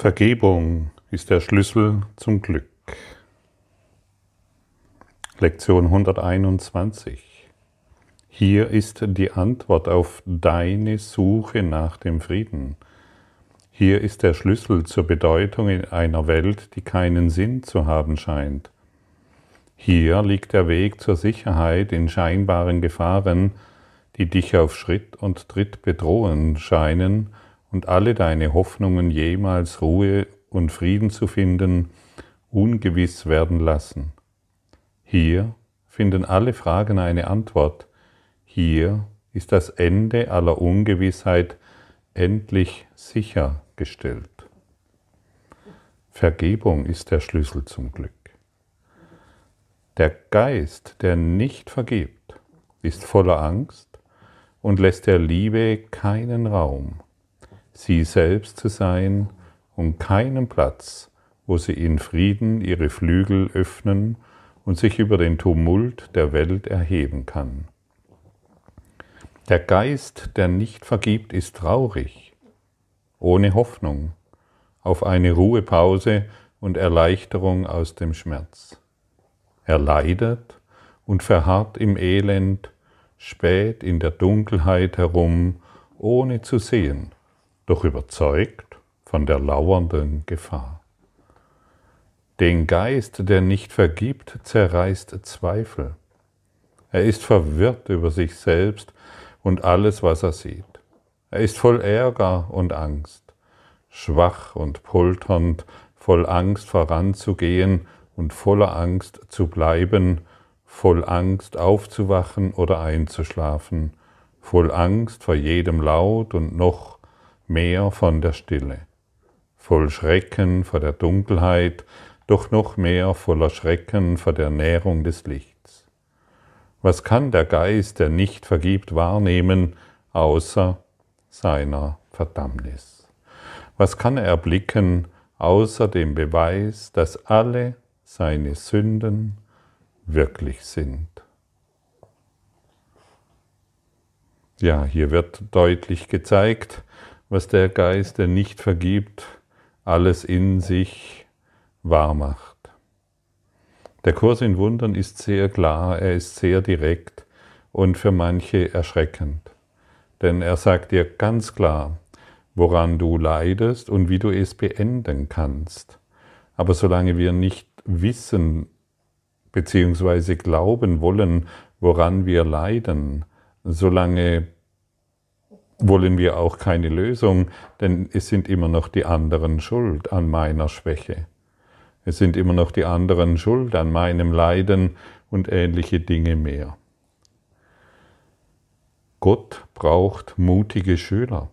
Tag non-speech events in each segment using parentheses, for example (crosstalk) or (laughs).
Vergebung ist der Schlüssel zum Glück. Lektion 121. Hier ist die Antwort auf deine Suche nach dem Frieden. Hier ist der Schlüssel zur Bedeutung in einer Welt, die keinen Sinn zu haben scheint. Hier liegt der Weg zur Sicherheit in scheinbaren Gefahren, die dich auf Schritt und Tritt bedrohen scheinen und alle deine Hoffnungen jemals Ruhe und Frieden zu finden, ungewiss werden lassen. Hier finden alle Fragen eine Antwort. Hier ist das Ende aller Ungewissheit endlich sichergestellt. Vergebung ist der Schlüssel zum Glück. Der Geist, der nicht vergibt, ist voller Angst und lässt der Liebe keinen Raum sie selbst zu sein und keinen Platz, wo sie in Frieden ihre Flügel öffnen und sich über den Tumult der Welt erheben kann. Der Geist, der nicht vergibt, ist traurig, ohne Hoffnung auf eine Ruhepause und Erleichterung aus dem Schmerz. Er leidet und verharrt im Elend, spät in der Dunkelheit herum, ohne zu sehen, doch überzeugt von der lauernden Gefahr. Den Geist, der nicht vergibt, zerreißt Zweifel. Er ist verwirrt über sich selbst und alles, was er sieht. Er ist voll Ärger und Angst, schwach und polternd, voll Angst voranzugehen und voller Angst zu bleiben, voll Angst aufzuwachen oder einzuschlafen, voll Angst vor jedem Laut und noch mehr von der Stille, voll Schrecken vor der Dunkelheit, doch noch mehr voller Schrecken vor der Nährung des Lichts. Was kann der Geist, der nicht vergibt, wahrnehmen, außer seiner Verdammnis? Was kann er erblicken, außer dem Beweis, dass alle seine Sünden wirklich sind? Ja, hier wird deutlich gezeigt, was der Geist, der nicht vergibt, alles in sich wahr macht. Der Kurs in Wundern ist sehr klar, er ist sehr direkt und für manche erschreckend. Denn er sagt dir ganz klar, woran du leidest und wie du es beenden kannst. Aber solange wir nicht wissen bzw. glauben wollen, woran wir leiden, solange wollen wir auch keine Lösung, denn es sind immer noch die anderen schuld an meiner Schwäche. Es sind immer noch die anderen schuld an meinem Leiden und ähnliche Dinge mehr. Gott braucht mutige Schüler.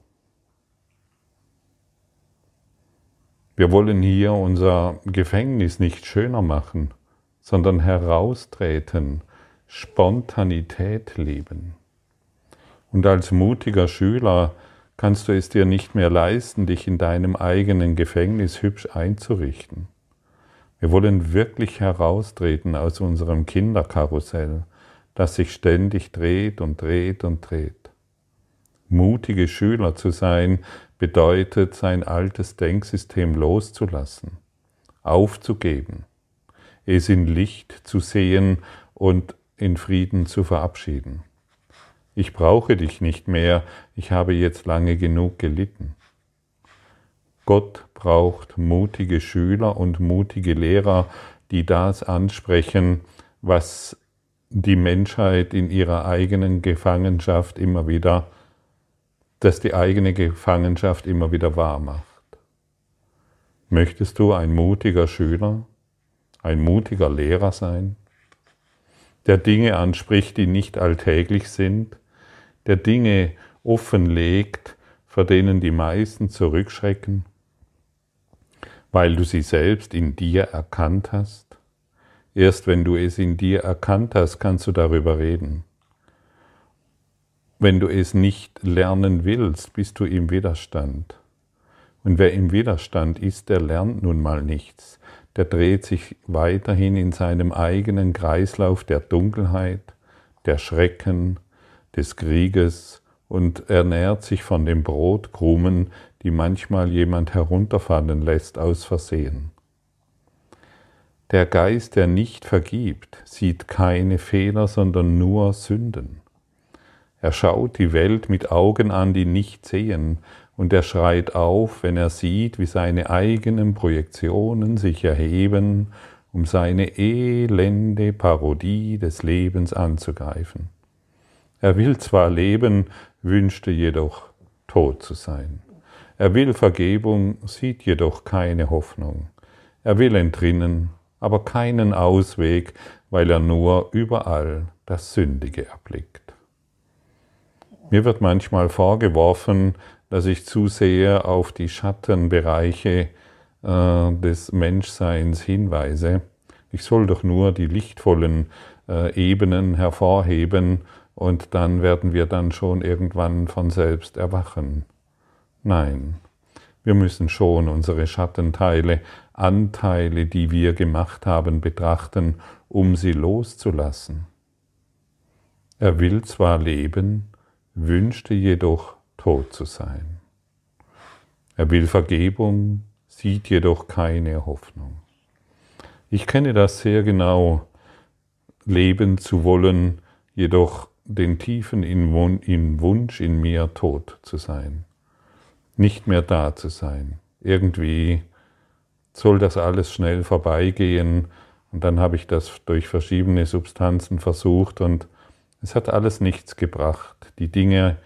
Wir wollen hier unser Gefängnis nicht schöner machen, sondern heraustreten, Spontanität leben. Und als mutiger Schüler kannst du es dir nicht mehr leisten, dich in deinem eigenen Gefängnis hübsch einzurichten. Wir wollen wirklich heraustreten aus unserem Kinderkarussell, das sich ständig dreht und dreht und dreht. Mutige Schüler zu sein bedeutet, sein altes Denksystem loszulassen, aufzugeben, es in Licht zu sehen und in Frieden zu verabschieden. Ich brauche dich nicht mehr, ich habe jetzt lange genug gelitten. Gott braucht mutige Schüler und mutige Lehrer, die das ansprechen, was die Menschheit in ihrer eigenen Gefangenschaft immer wieder, dass die eigene Gefangenschaft immer wieder wahr macht. Möchtest du ein mutiger Schüler, ein mutiger Lehrer sein, der Dinge anspricht, die nicht alltäglich sind, der Dinge offenlegt, vor denen die meisten zurückschrecken, weil du sie selbst in dir erkannt hast? Erst wenn du es in dir erkannt hast, kannst du darüber reden. Wenn du es nicht lernen willst, bist du im Widerstand. Und wer im Widerstand ist, der lernt nun mal nichts. Der dreht sich weiterhin in seinem eigenen Kreislauf der Dunkelheit, der Schrecken, des Krieges und ernährt sich von den Brotkrumen, die manchmal jemand herunterfallen lässt aus Versehen. Der Geist, der nicht vergibt, sieht keine Fehler, sondern nur Sünden. Er schaut die Welt mit Augen an, die nicht sehen, und er schreit auf, wenn er sieht, wie seine eigenen Projektionen sich erheben, um seine elende Parodie des Lebens anzugreifen. Er will zwar leben, wünschte jedoch tot zu sein. Er will Vergebung, sieht jedoch keine Hoffnung. Er will entrinnen, aber keinen Ausweg, weil er nur überall das Sündige erblickt. Mir wird manchmal vorgeworfen, dass ich zu sehr auf die Schattenbereiche äh, des Menschseins hinweise. Ich soll doch nur die lichtvollen äh, Ebenen hervorheben und dann werden wir dann schon irgendwann von selbst erwachen. Nein, wir müssen schon unsere Schattenteile, Anteile, die wir gemacht haben, betrachten, um sie loszulassen. Er will zwar leben, wünschte jedoch tot zu sein. Er will Vergebung, sieht jedoch keine Hoffnung. Ich kenne das sehr genau, leben zu wollen, jedoch den tiefen Wunsch in mir tot zu sein, nicht mehr da zu sein. Irgendwie soll das alles schnell vorbeigehen und dann habe ich das durch verschiedene Substanzen versucht und es hat alles nichts gebracht. Die Dinge,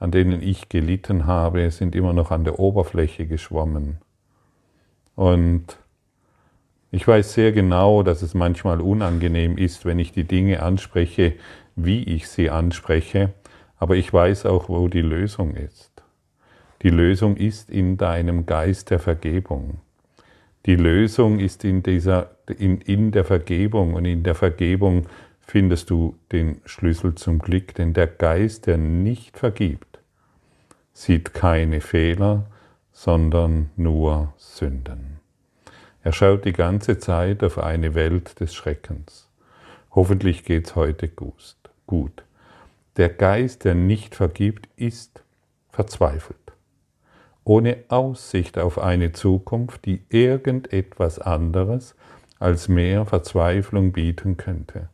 an denen ich gelitten habe, sind immer noch an der Oberfläche geschwommen. Und ich weiß sehr genau, dass es manchmal unangenehm ist, wenn ich die Dinge anspreche, wie ich sie anspreche, aber ich weiß auch, wo die Lösung ist. Die Lösung ist in deinem Geist der Vergebung. Die Lösung ist in, dieser, in, in der Vergebung und in der Vergebung findest du den Schlüssel zum Glück, denn der Geist, der nicht vergibt, sieht keine Fehler, sondern nur Sünden. Er schaut die ganze Zeit auf eine Welt des Schreckens. Hoffentlich geht's heute gut. Der Geist, der nicht vergibt, ist verzweifelt, ohne Aussicht auf eine Zukunft, die irgendetwas anderes als mehr Verzweiflung bieten könnte.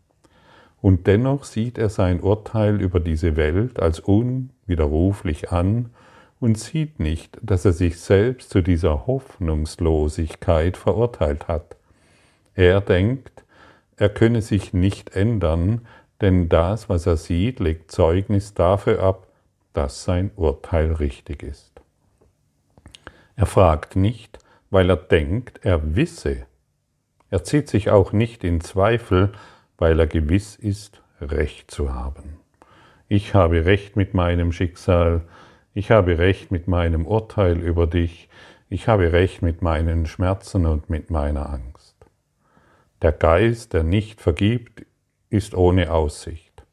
Und dennoch sieht er sein Urteil über diese Welt als unwiderruflich an und sieht nicht, dass er sich selbst zu dieser Hoffnungslosigkeit verurteilt hat. Er denkt, er könne sich nicht ändern, denn das, was er sieht, legt Zeugnis dafür ab, dass sein Urteil richtig ist. Er fragt nicht, weil er denkt, er wisse. Er zieht sich auch nicht in Zweifel, weil er gewiss ist, Recht zu haben. Ich habe Recht mit meinem Schicksal, ich habe Recht mit meinem Urteil über dich, ich habe Recht mit meinen Schmerzen und mit meiner Angst. Der Geist, der nicht vergibt, ist ohne Aussicht.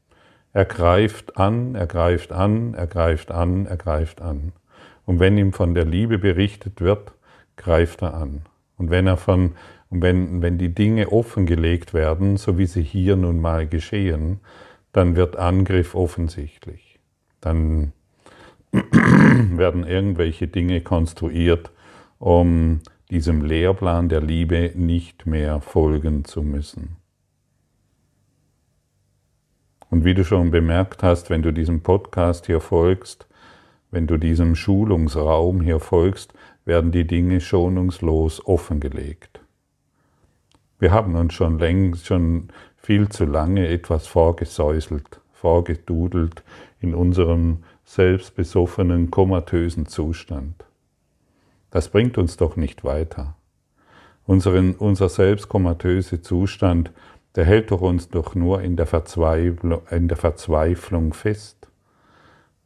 Er greift an, er greift an, er greift an, er greift an. Und wenn ihm von der Liebe berichtet wird, greift er an. Und wenn er von und wenn, wenn die Dinge offengelegt werden, so wie sie hier nun mal geschehen, dann wird Angriff offensichtlich. Dann (clears throat) werden irgendwelche Dinge konstruiert, um diesem Lehrplan der Liebe nicht mehr folgen zu müssen. Und wie du schon bemerkt hast, wenn du diesem Podcast hier folgst, wenn du diesem Schulungsraum hier folgst, werden die Dinge schonungslos offengelegt. Wir haben uns schon längst, schon viel zu lange etwas vorgesäuselt, vorgedudelt in unserem selbstbesoffenen, komatösen Zustand. Das bringt uns doch nicht weiter. Unseren, unser selbstkomatöse Zustand, der hält doch uns doch nur in der, Verzweiflung, in der Verzweiflung fest.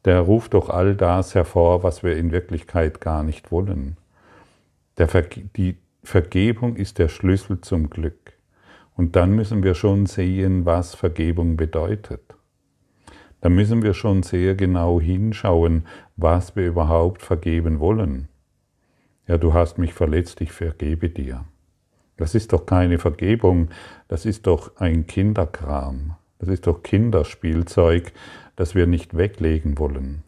Der ruft doch all das hervor, was wir in Wirklichkeit gar nicht wollen. Der, die, Vergebung ist der Schlüssel zum Glück. Und dann müssen wir schon sehen, was Vergebung bedeutet. Da müssen wir schon sehr genau hinschauen, was wir überhaupt vergeben wollen. Ja, du hast mich verletzt, ich vergebe dir. Das ist doch keine Vergebung, das ist doch ein Kinderkram, das ist doch Kinderspielzeug, das wir nicht weglegen wollen.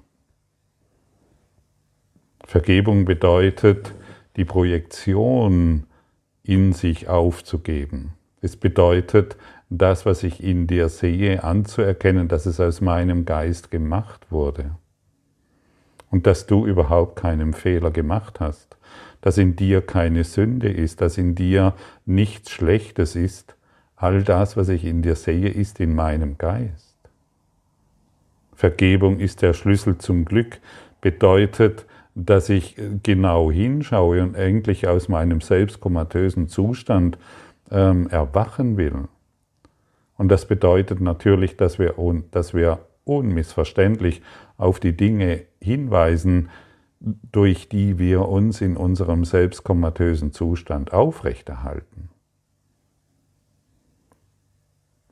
Vergebung bedeutet, die Projektion in sich aufzugeben. Es bedeutet, das, was ich in dir sehe, anzuerkennen, dass es aus meinem Geist gemacht wurde. Und dass du überhaupt keinen Fehler gemacht hast, dass in dir keine Sünde ist, dass in dir nichts Schlechtes ist. All das, was ich in dir sehe, ist in meinem Geist. Vergebung ist der Schlüssel zum Glück, bedeutet, dass ich genau hinschaue und endlich aus meinem selbstkomatösen Zustand ähm, erwachen will. Und das bedeutet natürlich, dass wir, dass wir unmissverständlich auf die Dinge hinweisen, durch die wir uns in unserem selbstkomatösen Zustand aufrechterhalten.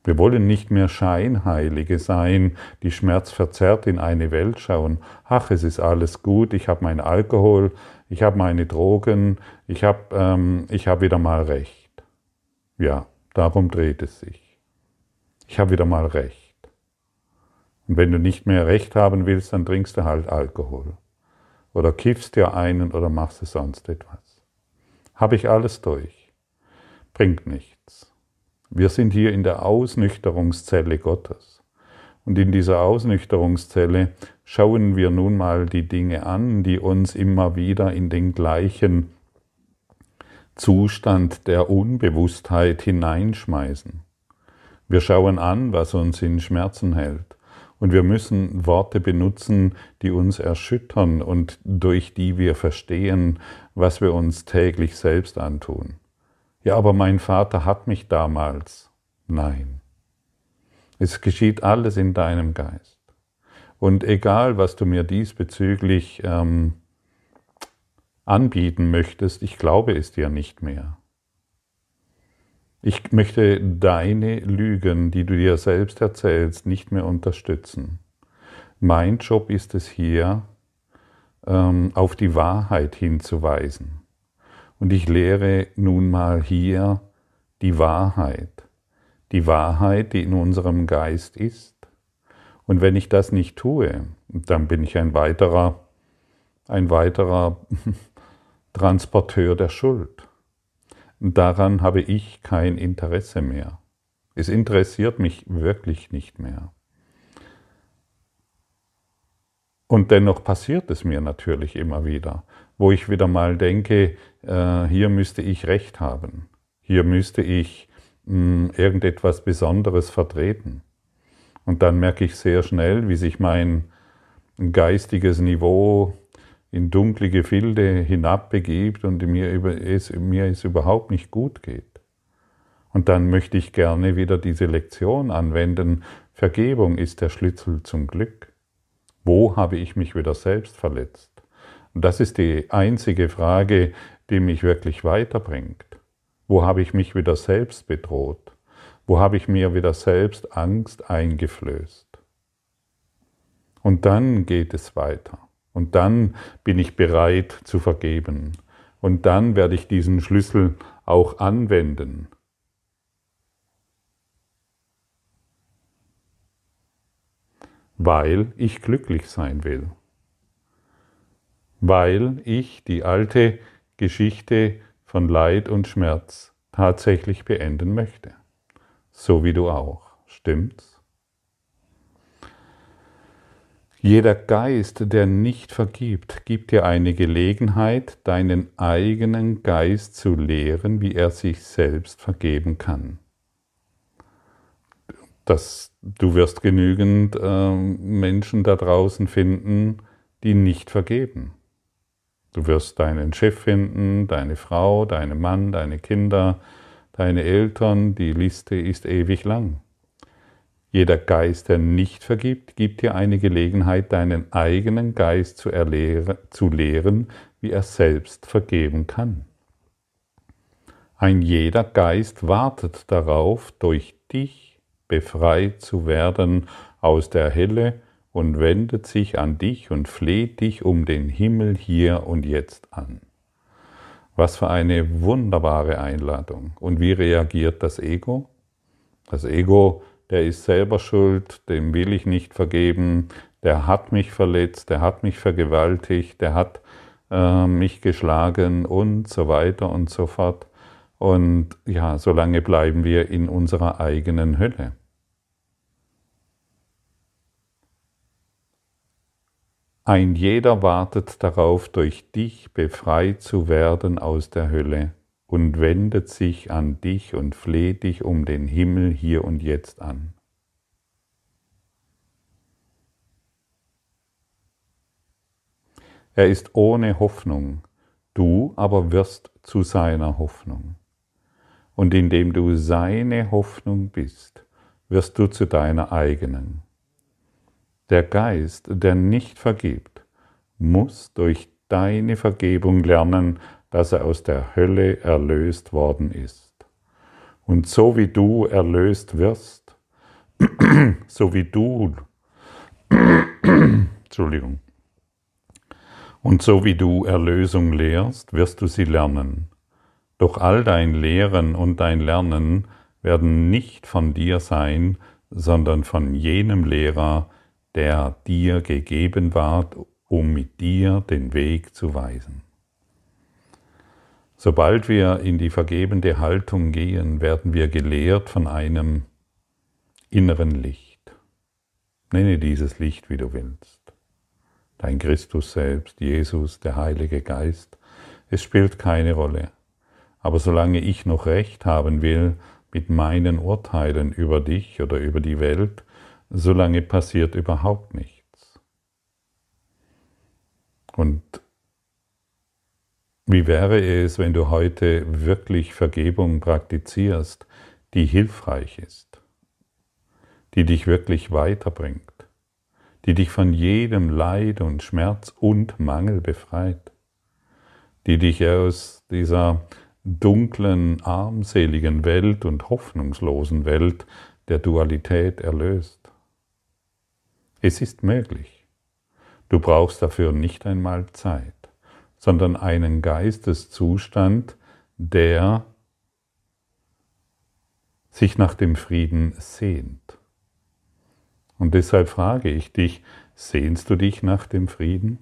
Wir wollen nicht mehr Scheinheilige sein, die schmerzverzerrt in eine Welt schauen. Ach, es ist alles gut, ich habe meinen Alkohol, ich habe meine Drogen, ich habe ähm, hab wieder mal recht. Ja, darum dreht es sich. Ich habe wieder mal recht. Und wenn du nicht mehr recht haben willst, dann trinkst du halt Alkohol. Oder kiffst dir einen oder machst du sonst etwas. Habe ich alles durch. Bringt nichts. Wir sind hier in der Ausnüchterungszelle Gottes. Und in dieser Ausnüchterungszelle schauen wir nun mal die Dinge an, die uns immer wieder in den gleichen Zustand der Unbewusstheit hineinschmeißen. Wir schauen an, was uns in Schmerzen hält. Und wir müssen Worte benutzen, die uns erschüttern und durch die wir verstehen, was wir uns täglich selbst antun. Ja, aber mein Vater hat mich damals. Nein. Es geschieht alles in deinem Geist. Und egal, was du mir diesbezüglich ähm, anbieten möchtest, ich glaube es dir nicht mehr. Ich möchte deine Lügen, die du dir selbst erzählst, nicht mehr unterstützen. Mein Job ist es hier, ähm, auf die Wahrheit hinzuweisen. Und ich lehre nun mal hier die Wahrheit. Die Wahrheit, die in unserem Geist ist. Und wenn ich das nicht tue, dann bin ich ein weiterer, ein weiterer (laughs) Transporteur der Schuld. Daran habe ich kein Interesse mehr. Es interessiert mich wirklich nicht mehr. Und dennoch passiert es mir natürlich immer wieder, wo ich wieder mal denke, äh, hier müsste ich recht haben, hier müsste ich hm, irgendetwas Besonderes vertreten. Und dann merke ich sehr schnell, wie sich mein geistiges Niveau in dunkle Gefilde hinabbegibt und mir, es, mir es überhaupt nicht gut geht. Und dann möchte ich gerne wieder diese Lektion anwenden. Vergebung ist der Schlüssel zum Glück. Wo habe ich mich wieder selbst verletzt? Und das ist die einzige Frage, die mich wirklich weiterbringt. Wo habe ich mich wieder selbst bedroht? Wo habe ich mir wieder selbst Angst eingeflößt? Und dann geht es weiter. Und dann bin ich bereit zu vergeben. Und dann werde ich diesen Schlüssel auch anwenden. weil ich glücklich sein will, weil ich die alte Geschichte von Leid und Schmerz tatsächlich beenden möchte, so wie du auch, stimmt's? Jeder Geist, der nicht vergibt, gibt dir eine Gelegenheit, deinen eigenen Geist zu lehren, wie er sich selbst vergeben kann dass du wirst genügend äh, Menschen da draußen finden, die nicht vergeben. Du wirst deinen Chef finden, deine Frau, deinen Mann, deine Kinder, deine Eltern, die Liste ist ewig lang. Jeder Geist, der nicht vergibt, gibt dir eine Gelegenheit, deinen eigenen Geist zu, erlehren, zu lehren, wie er selbst vergeben kann. Ein jeder Geist wartet darauf, durch dich befreit zu werden aus der Helle und wendet sich an dich und fleht dich um den Himmel hier und jetzt an. Was für eine wunderbare Einladung. Und wie reagiert das Ego? Das Ego, der ist selber schuld, dem will ich nicht vergeben, der hat mich verletzt, der hat mich vergewaltigt, der hat äh, mich geschlagen und so weiter und so fort. Und ja, solange bleiben wir in unserer eigenen Hölle. Ein jeder wartet darauf, durch dich befreit zu werden aus der Hölle und wendet sich an dich und fleht dich um den Himmel hier und jetzt an. Er ist ohne Hoffnung, du aber wirst zu seiner Hoffnung. Und indem du seine Hoffnung bist, wirst du zu deiner eigenen. Der Geist, der nicht vergibt, muss durch deine Vergebung lernen, dass er aus der Hölle erlöst worden ist. Und so wie du erlöst wirst, (clears throat) so wie du, (clears throat) Entschuldigung, und so wie du Erlösung lehrst, wirst du sie lernen. Doch all dein Lehren und dein Lernen werden nicht von dir sein, sondern von jenem Lehrer, der dir gegeben ward, um mit dir den Weg zu weisen. Sobald wir in die vergebende Haltung gehen, werden wir gelehrt von einem inneren Licht. Nenne dieses Licht, wie du willst. Dein Christus selbst, Jesus, der Heilige Geist, es spielt keine Rolle. Aber solange ich noch Recht haben will mit meinen Urteilen über dich oder über die Welt, solange passiert überhaupt nichts. Und wie wäre es, wenn du heute wirklich Vergebung praktizierst, die hilfreich ist, die dich wirklich weiterbringt, die dich von jedem Leid und Schmerz und Mangel befreit, die dich aus dieser dunklen, armseligen Welt und hoffnungslosen Welt der Dualität erlöst. Es ist möglich. Du brauchst dafür nicht einmal Zeit, sondern einen Geisteszustand, der sich nach dem Frieden sehnt. Und deshalb frage ich dich, sehnst du dich nach dem Frieden?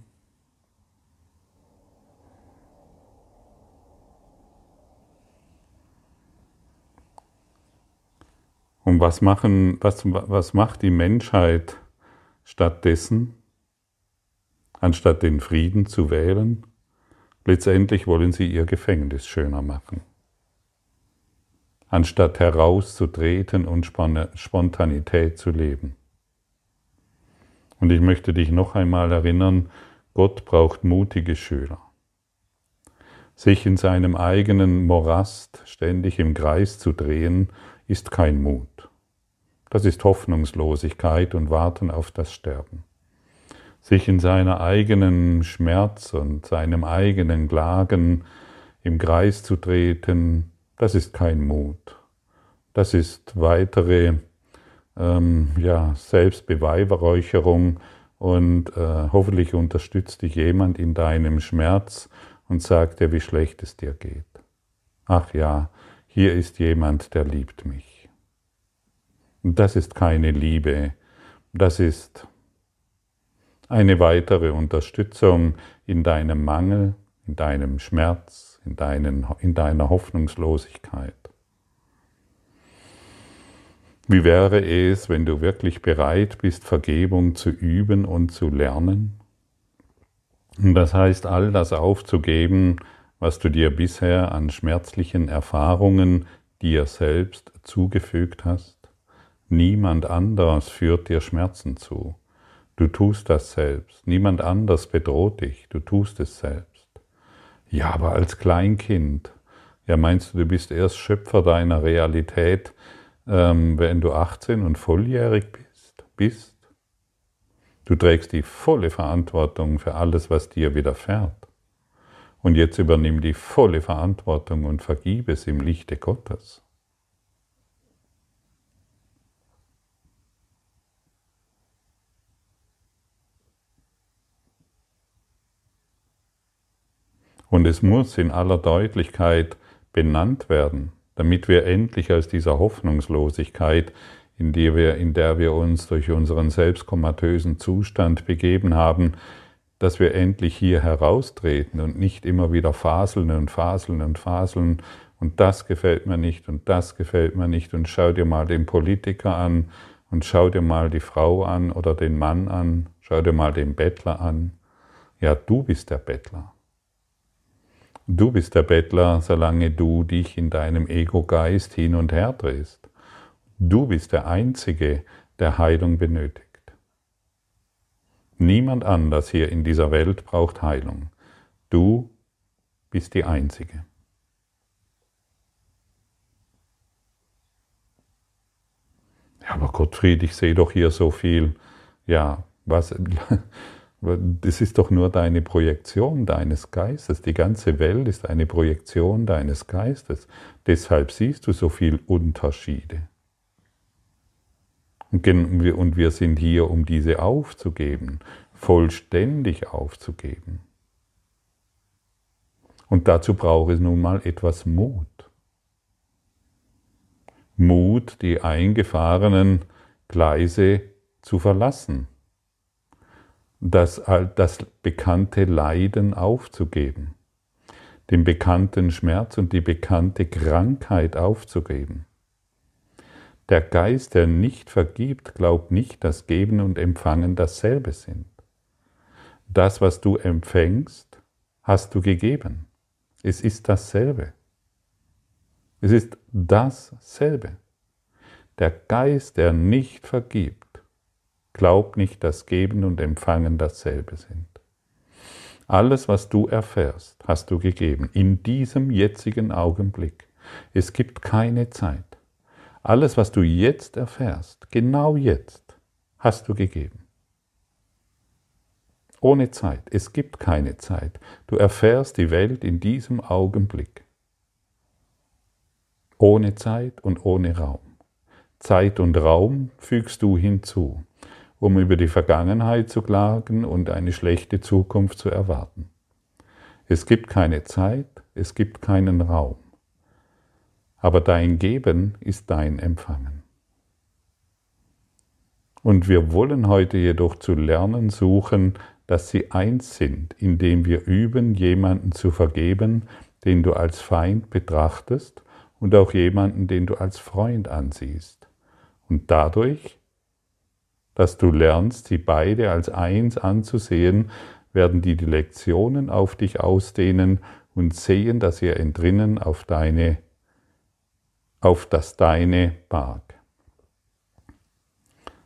Und was, machen, was, was macht die Menschheit Stattdessen, anstatt den Frieden zu wählen, letztendlich wollen sie ihr Gefängnis schöner machen. Anstatt herauszutreten und Spontanität zu leben. Und ich möchte dich noch einmal erinnern, Gott braucht mutige Schüler. Sich in seinem eigenen Morast ständig im Kreis zu drehen, ist kein Mut. Das ist Hoffnungslosigkeit und Warten auf das Sterben. Sich in seiner eigenen Schmerz und seinem eigenen Klagen im Kreis zu treten, das ist kein Mut. Das ist weitere ähm, ja, Selbstbeweihräucherung und äh, hoffentlich unterstützt dich jemand in deinem Schmerz und sagt dir, wie schlecht es dir geht. Ach ja, hier ist jemand, der liebt mich. Das ist keine Liebe, das ist eine weitere Unterstützung in deinem Mangel, in deinem Schmerz, in, deinen, in deiner Hoffnungslosigkeit. Wie wäre es, wenn du wirklich bereit bist, Vergebung zu üben und zu lernen? Und das heißt, all das aufzugeben, was du dir bisher an schmerzlichen Erfahrungen dir selbst zugefügt hast? Niemand anders führt dir Schmerzen zu. Du tust das selbst. Niemand anders bedroht dich. Du tust es selbst. Ja, aber als Kleinkind. Ja, meinst du, du bist erst Schöpfer deiner Realität, ähm, wenn du 18 und volljährig bist? bist? Du trägst die volle Verantwortung für alles, was dir widerfährt. Und jetzt übernimm die volle Verantwortung und vergib es im Lichte Gottes. Und es muss in aller Deutlichkeit benannt werden, damit wir endlich aus dieser Hoffnungslosigkeit, in der wir, in der wir uns durch unseren selbstkomatösen Zustand begeben haben, dass wir endlich hier heraustreten und nicht immer wieder faseln und faseln und faseln und das gefällt mir nicht und das gefällt mir nicht und schau dir mal den Politiker an und schau dir mal die Frau an oder den Mann an, schau dir mal den Bettler an. Ja, du bist der Bettler. Du bist der Bettler, solange du dich in deinem Ego-Geist hin und her drehst. Du bist der Einzige, der Heilung benötigt. Niemand anders hier in dieser Welt braucht Heilung. Du bist die Einzige. Ja, aber Gottfried, ich sehe doch hier so viel. Ja, was, (laughs) das ist doch nur deine Projektion deines Geistes. Die ganze Welt ist eine Projektion deines Geistes. Deshalb siehst du so viel Unterschiede. Und wir sind hier, um diese aufzugeben, vollständig aufzugeben. Und dazu braucht es nun mal etwas Mut. Mut, die eingefahrenen Gleise zu verlassen, das, das bekannte Leiden aufzugeben, den bekannten Schmerz und die bekannte Krankheit aufzugeben. Der Geist, der nicht vergibt, glaubt nicht, dass Geben und Empfangen dasselbe sind. Das, was du empfängst, hast du gegeben. Es ist dasselbe. Es ist dasselbe. Der Geist, der nicht vergibt, glaubt nicht, dass Geben und Empfangen dasselbe sind. Alles, was du erfährst, hast du gegeben, in diesem jetzigen Augenblick. Es gibt keine Zeit. Alles, was du jetzt erfährst, genau jetzt, hast du gegeben. Ohne Zeit. Es gibt keine Zeit. Du erfährst die Welt in diesem Augenblick ohne Zeit und ohne Raum. Zeit und Raum fügst du hinzu, um über die Vergangenheit zu klagen und eine schlechte Zukunft zu erwarten. Es gibt keine Zeit, es gibt keinen Raum. Aber dein Geben ist dein Empfangen. Und wir wollen heute jedoch zu lernen suchen, dass sie eins sind, indem wir üben, jemanden zu vergeben, den du als Feind betrachtest und auch jemanden, den du als Freund ansiehst. Und dadurch, dass du lernst, sie beide als eins anzusehen, werden die Lektionen auf dich ausdehnen und sehen, dass ihr entrinnen auf deine auf das Deine barg.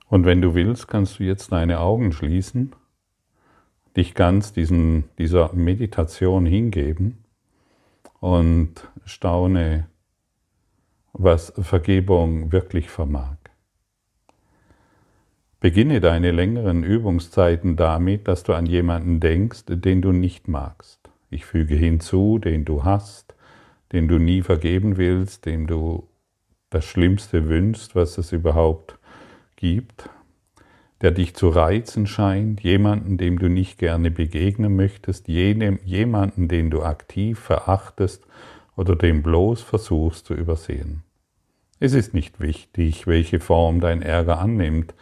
Und wenn du willst, kannst du jetzt deine Augen schließen, dich ganz diesen, dieser Meditation hingeben und staune was Vergebung wirklich vermag. Beginne deine längeren Übungszeiten damit, dass du an jemanden denkst, den du nicht magst. Ich füge hinzu, den du hast, den du nie vergeben willst, dem du das Schlimmste wünschst, was es überhaupt gibt, der dich zu reizen scheint, jemanden, dem du nicht gerne begegnen möchtest, jenem, jemanden, den du aktiv verachtest oder den bloß versuchst zu übersehen. Es ist nicht wichtig, welche Form dein Ärger annimmt.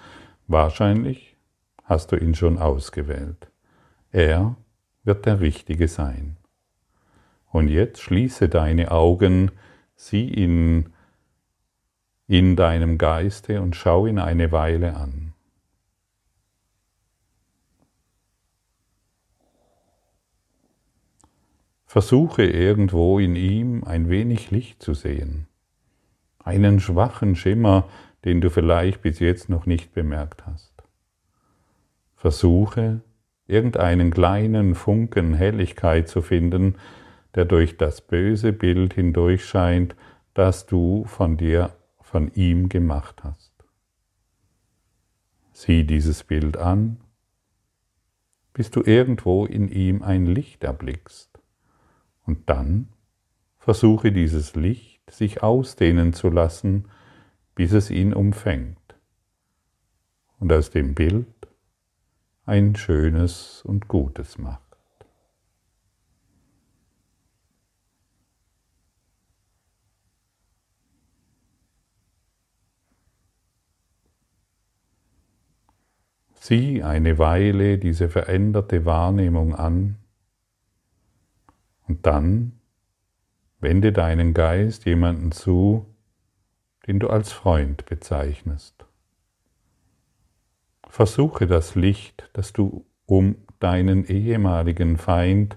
Wahrscheinlich hast du ihn schon ausgewählt. Er wird der Richtige sein. Und jetzt schließe deine Augen, sieh ihn in deinem Geiste und schau ihn eine Weile an. Versuche irgendwo in ihm ein wenig Licht zu sehen einen schwachen Schimmer, den du vielleicht bis jetzt noch nicht bemerkt hast. Versuche, irgendeinen kleinen Funken Helligkeit zu finden, der durch das böse Bild hindurch scheint, das du von dir, von ihm gemacht hast. Sieh dieses Bild an, bis du irgendwo in ihm ein Licht erblickst. Und dann versuche dieses Licht sich ausdehnen zu lassen, bis es ihn umfängt und aus dem Bild ein schönes und gutes macht. Sieh eine Weile diese veränderte Wahrnehmung an und dann wende deinen Geist jemanden zu, den du als Freund bezeichnest. Versuche das Licht, das du um deinen ehemaligen Feind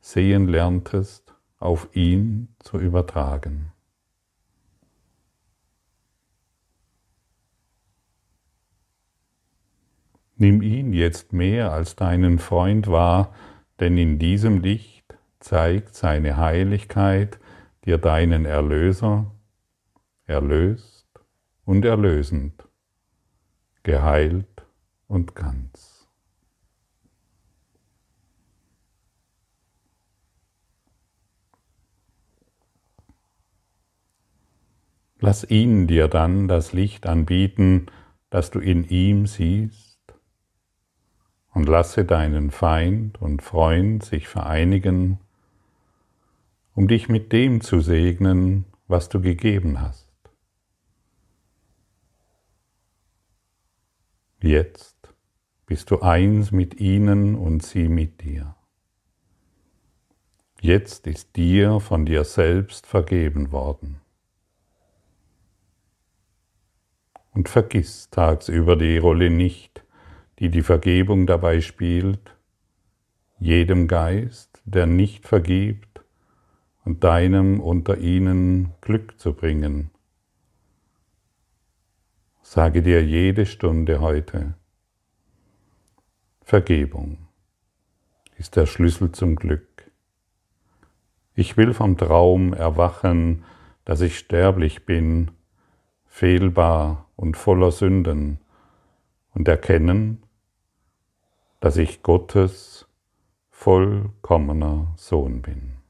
sehen lerntest, auf ihn zu übertragen. Nimm ihn jetzt mehr als deinen Freund wahr, denn in diesem Licht zeigt seine Heiligkeit dir deinen Erlöser, erlöst und erlösend, geheilt und ganz. Lass ihn dir dann das Licht anbieten, das du in ihm siehst und lasse deinen Feind und Freund sich vereinigen, um dich mit dem zu segnen, was du gegeben hast. Jetzt bist du eins mit ihnen und sie mit dir. Jetzt ist dir von dir selbst vergeben worden. Und vergiss tagsüber die Rolle nicht, die die Vergebung dabei spielt, jedem Geist, der nicht vergibt, und deinem unter ihnen Glück zu bringen. Sage dir jede Stunde heute, Vergebung ist der Schlüssel zum Glück. Ich will vom Traum erwachen, dass ich sterblich bin, fehlbar und voller Sünden, und erkennen, dass ich Gottes vollkommener Sohn bin.